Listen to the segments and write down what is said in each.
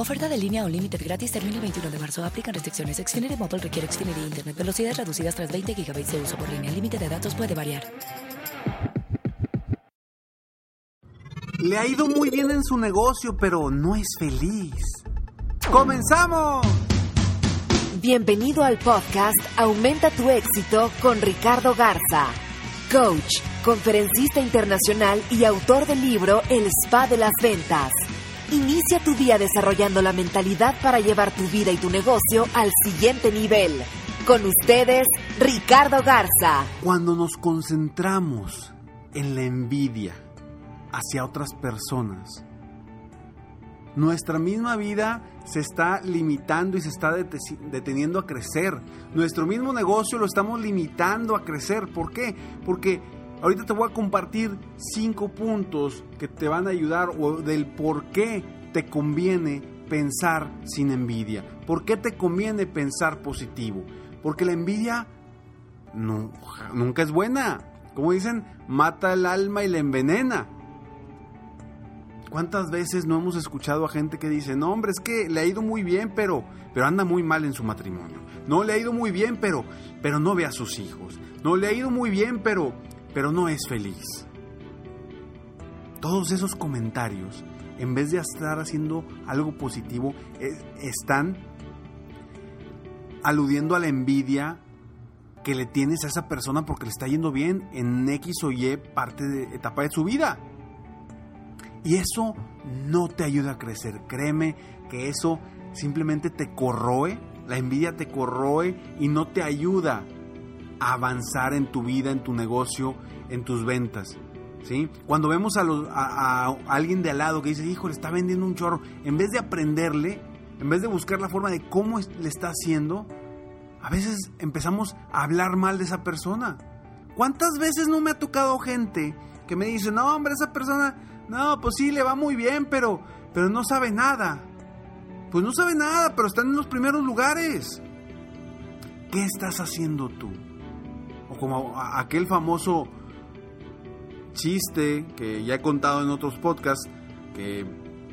Oferta de línea o límite gratis termina el 21 de marzo. Aplican restricciones. Xfinity Mobile requiere Xfinity Internet. Velocidades reducidas tras 20 GB de uso por línea. El límite de datos puede variar. Le ha ido muy bien en su negocio, pero no es feliz. ¡Comenzamos! Bienvenido al podcast Aumenta tu éxito con Ricardo Garza, coach, conferencista internacional y autor del libro El Spa de las Ventas. Inicia tu día desarrollando la mentalidad para llevar tu vida y tu negocio al siguiente nivel. Con ustedes, Ricardo Garza. Cuando nos concentramos en la envidia hacia otras personas, nuestra misma vida se está limitando y se está deteniendo a crecer. Nuestro mismo negocio lo estamos limitando a crecer. ¿Por qué? Porque ahorita te voy a compartir cinco puntos que te van a ayudar o del por qué te conviene pensar sin envidia. ¿Por qué te conviene pensar positivo? Porque la envidia nunca es buena. Como dicen, mata el alma y la envenena. ¿Cuántas veces no hemos escuchado a gente que dice, no hombre, es que le ha ido muy bien, pero, pero anda muy mal en su matrimonio? No le ha ido muy bien, pero, pero no ve a sus hijos. No le ha ido muy bien, pero, pero no es feliz. Todos esos comentarios, en vez de estar haciendo algo positivo, están aludiendo a la envidia que le tienes a esa persona porque le está yendo bien en X o Y parte de etapa de su vida. Y eso no te ayuda a crecer. Créeme que eso simplemente te corroe, la envidia te corroe y no te ayuda avanzar en tu vida, en tu negocio, en tus ventas. ¿Sí? Cuando vemos a, a, alguien de al lado que dice, hijo, le está vendiendo un chorro, en vez de aprenderle, en vez de buscar la forma de cómo le está haciendo, a veces empezamos a hablar mal de esa persona. ¿Cuántas veces no me ha tocado gente que me dice, no, hombre, esa persona no, pues sí, le va muy bien, pero, pero no sabe nada. Pues no sabe nada, pero está en los primeros lugares. ¿Qué estás haciendo tú? Como aquel famoso chiste que ya he contado en otros podcasts, que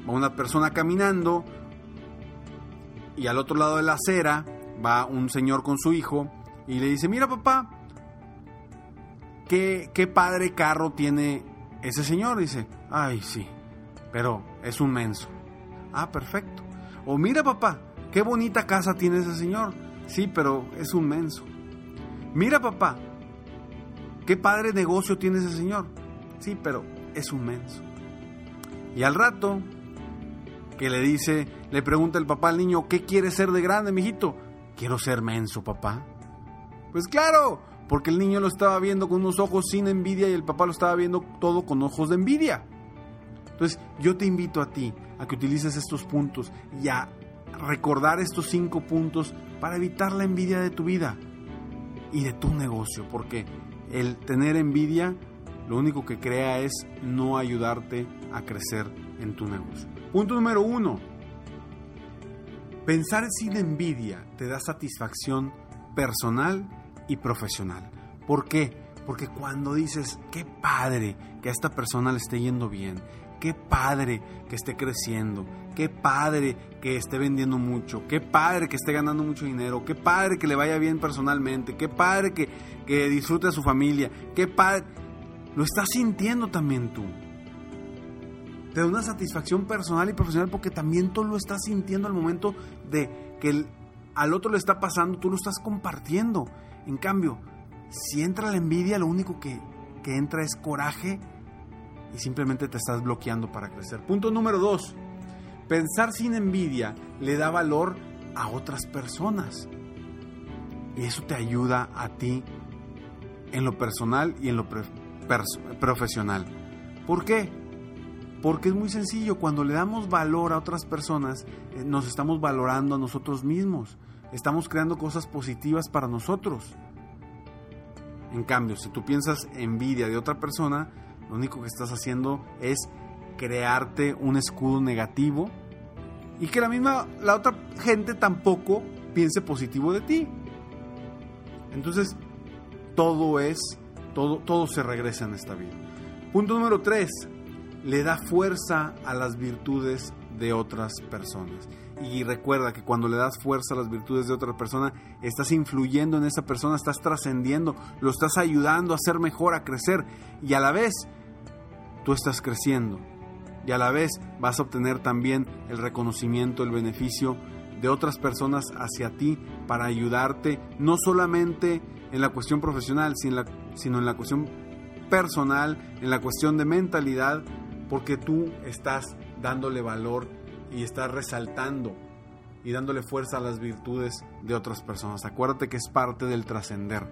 va una persona caminando y al otro lado de la acera va un señor con su hijo y le dice, mira papá, qué, qué padre carro tiene ese señor. Dice, Ay, sí, pero es un menso. Ah, perfecto. O mira, papá, qué bonita casa tiene ese señor. Sí, pero es un menso. Mira, papá, qué padre negocio tiene ese señor. Sí, pero es un menso. Y al rato que le dice, le pregunta el papá al niño, ¿qué quiere ser de grande, mijito? Quiero ser menso, papá. Pues claro, porque el niño lo estaba viendo con unos ojos sin envidia y el papá lo estaba viendo todo con ojos de envidia. Entonces, yo te invito a ti a que utilices estos puntos y a recordar estos cinco puntos para evitar la envidia de tu vida y de tu negocio, porque el tener envidia lo único que crea es no ayudarte a crecer en tu negocio. Punto número uno. Pensar sin envidia te da satisfacción personal y profesional. ¿Por qué? Porque cuando dices, qué padre que a esta persona le esté yendo bien, Qué padre que esté creciendo, qué padre que esté vendiendo mucho, qué padre que esté ganando mucho dinero, qué padre que le vaya bien personalmente, qué padre que, que disfrute a su familia, qué padre... Lo estás sintiendo también tú. Te da una satisfacción personal y profesional porque también tú lo estás sintiendo al momento de que al otro le está pasando, tú lo estás compartiendo. En cambio, si entra la envidia, lo único que, que entra es coraje y simplemente te estás bloqueando para crecer. Punto número dos, pensar sin envidia le da valor a otras personas. Y eso te ayuda a ti en lo personal y en lo profesional. ¿Por qué? Porque es muy sencillo, cuando le damos valor a otras personas, eh, nos estamos valorando a nosotros mismos, estamos creando cosas positivas para nosotros. En cambio, si tú piensas envidia de otra persona, lo único que estás haciendo es crearte un escudo negativo y que la misma la otra gente tampoco piense positivo de ti. Entonces, todo es todo todo se regresa en esta vida. Punto número 3 le da fuerza a las virtudes de otras personas. Y recuerda que cuando le das fuerza a las virtudes de otra persona, estás influyendo en esa persona, estás trascendiendo, lo estás ayudando a ser mejor, a crecer. Y a la vez, tú estás creciendo. Y a la vez vas a obtener también el reconocimiento, el beneficio de otras personas hacia ti para ayudarte, no solamente en la cuestión profesional, sino en la cuestión personal, en la cuestión de mentalidad, porque tú estás dándole valor y estás resaltando y dándole fuerza a las virtudes de otras personas. Acuérdate que es parte del trascender.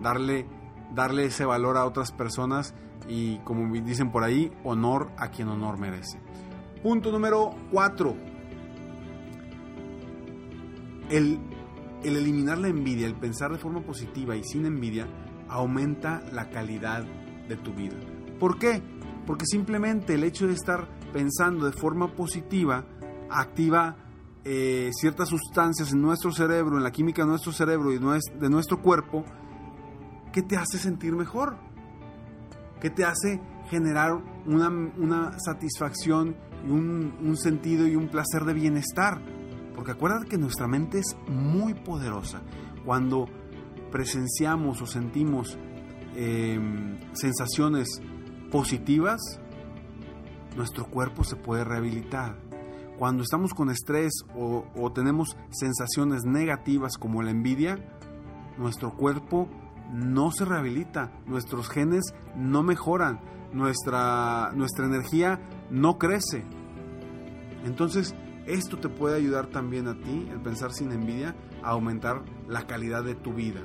Darle, darle ese valor a otras personas y, como dicen por ahí, honor a quien honor merece. Punto número 4. El, el eliminar la envidia, el pensar de forma positiva y sin envidia, aumenta la calidad de tu vida. ¿Por qué? Porque simplemente el hecho de estar pensando de forma positiva activa eh, ciertas sustancias en nuestro cerebro, en la química de nuestro cerebro y de nuestro cuerpo, que te hace sentir mejor, que te hace generar una, satisfacción y un, sentido y un placer de bienestar. Porque acuérdate que nuestra mente es muy poderosa. Cuando presenciamos o sentimos Em, sensaciones positivas, nuestro cuerpo se puede rehabilitar. Cuando estamos con estrés o, tenemos sensaciones negativas como la envidia, nuestro cuerpo no se rehabilita, nuestros genes no mejoran, nuestra, nuestra energía no crece. Entonces, esto te puede ayudar también a ti, el pensar sin envidia, a aumentar la calidad de tu vida.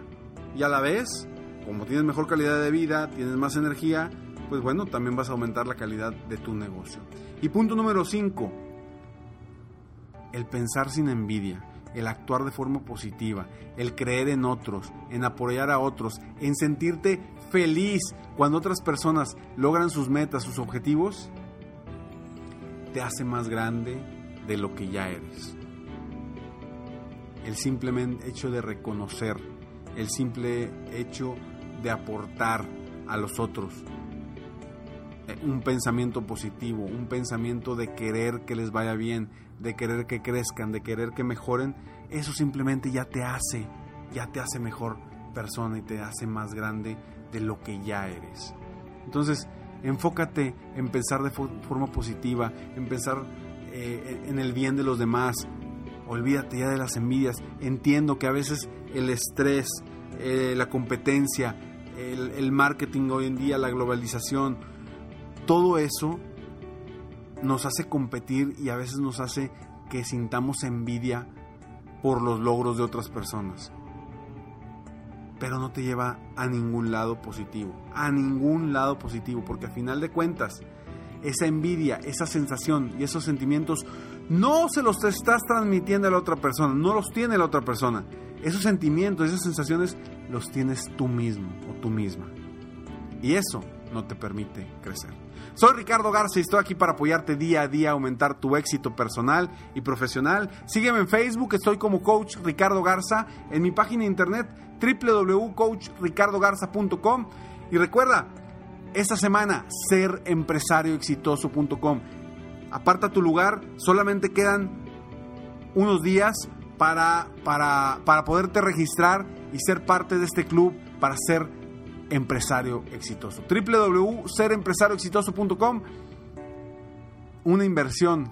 Y a la vez, como tienes mejor calidad de vida, tienes más energía, pues bueno, también vas a aumentar la calidad de tu negocio. Y punto número 5, el pensar sin envidia, el actuar de forma positiva, el creer en otros, en apoyar a otros, en sentirte feliz cuando otras personas logran sus metas, sus objetivos, te hace más grande de lo que ya eres. El simple hecho de reconocer, el simple hecho de aportar a los otros. Un pensamiento positivo, un pensamiento de querer que les vaya bien, de querer que crezcan, de querer que mejoren, eso simplemente ya te hace, ya te hace mejor persona y te hace más grande de lo que ya eres. Entonces, enfócate en pensar de forma positiva, en pensar eh, en el bien de los demás. Olvídate ya de las envidias. Entiendo que a veces el estrés, eh, la competencia, el, marketing hoy en día, la globalización, todo eso nos hace competir y a veces nos hace que sintamos envidia por los logros de otras personas. Pero no te lleva a ningún lado positivo, a ningún lado positivo, porque al final de cuentas, esa envidia, esa sensación y esos sentimientos no se los estás transmitiendo a la otra persona, no los tiene la otra persona. Esos sentimientos, esas sensaciones los tienes tú mismo o tú misma. Y eso no te permite crecer. Soy Ricardo Garza y estoy aquí para apoyarte día a día aumentar tu éxito personal y profesional. Sígueme en Facebook, estoy como Coach Ricardo Garza, en mi página internet www.coachricardogarza.com y recuerda, esta semana serempresarioexitoso.com. Aparta tu lugar, solamente quedan unos días para, para, para poderte registrar y ser parte de este club para ser empresario exitoso. www.serempresarioexitoso.com Una inversión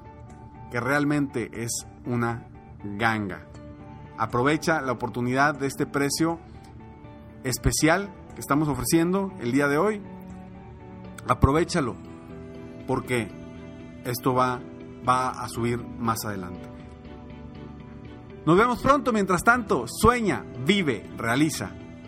que realmente es una ganga. Aprovecha la oportunidad de este precio especial que estamos ofreciendo el día de hoy Aprovechalo, porque esto va, va a subir más adelante. Nos vemos pronto, mientras tanto, sueña, vive, realiza.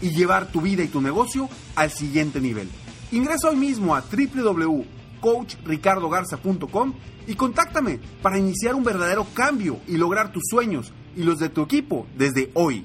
y llevar tu vida y tu negocio al siguiente nivel. Ingresa hoy mismo a www.coachricardogarza.com y contáctame para iniciar un verdadero cambio y lograr tus sueños y los de tu equipo desde hoy.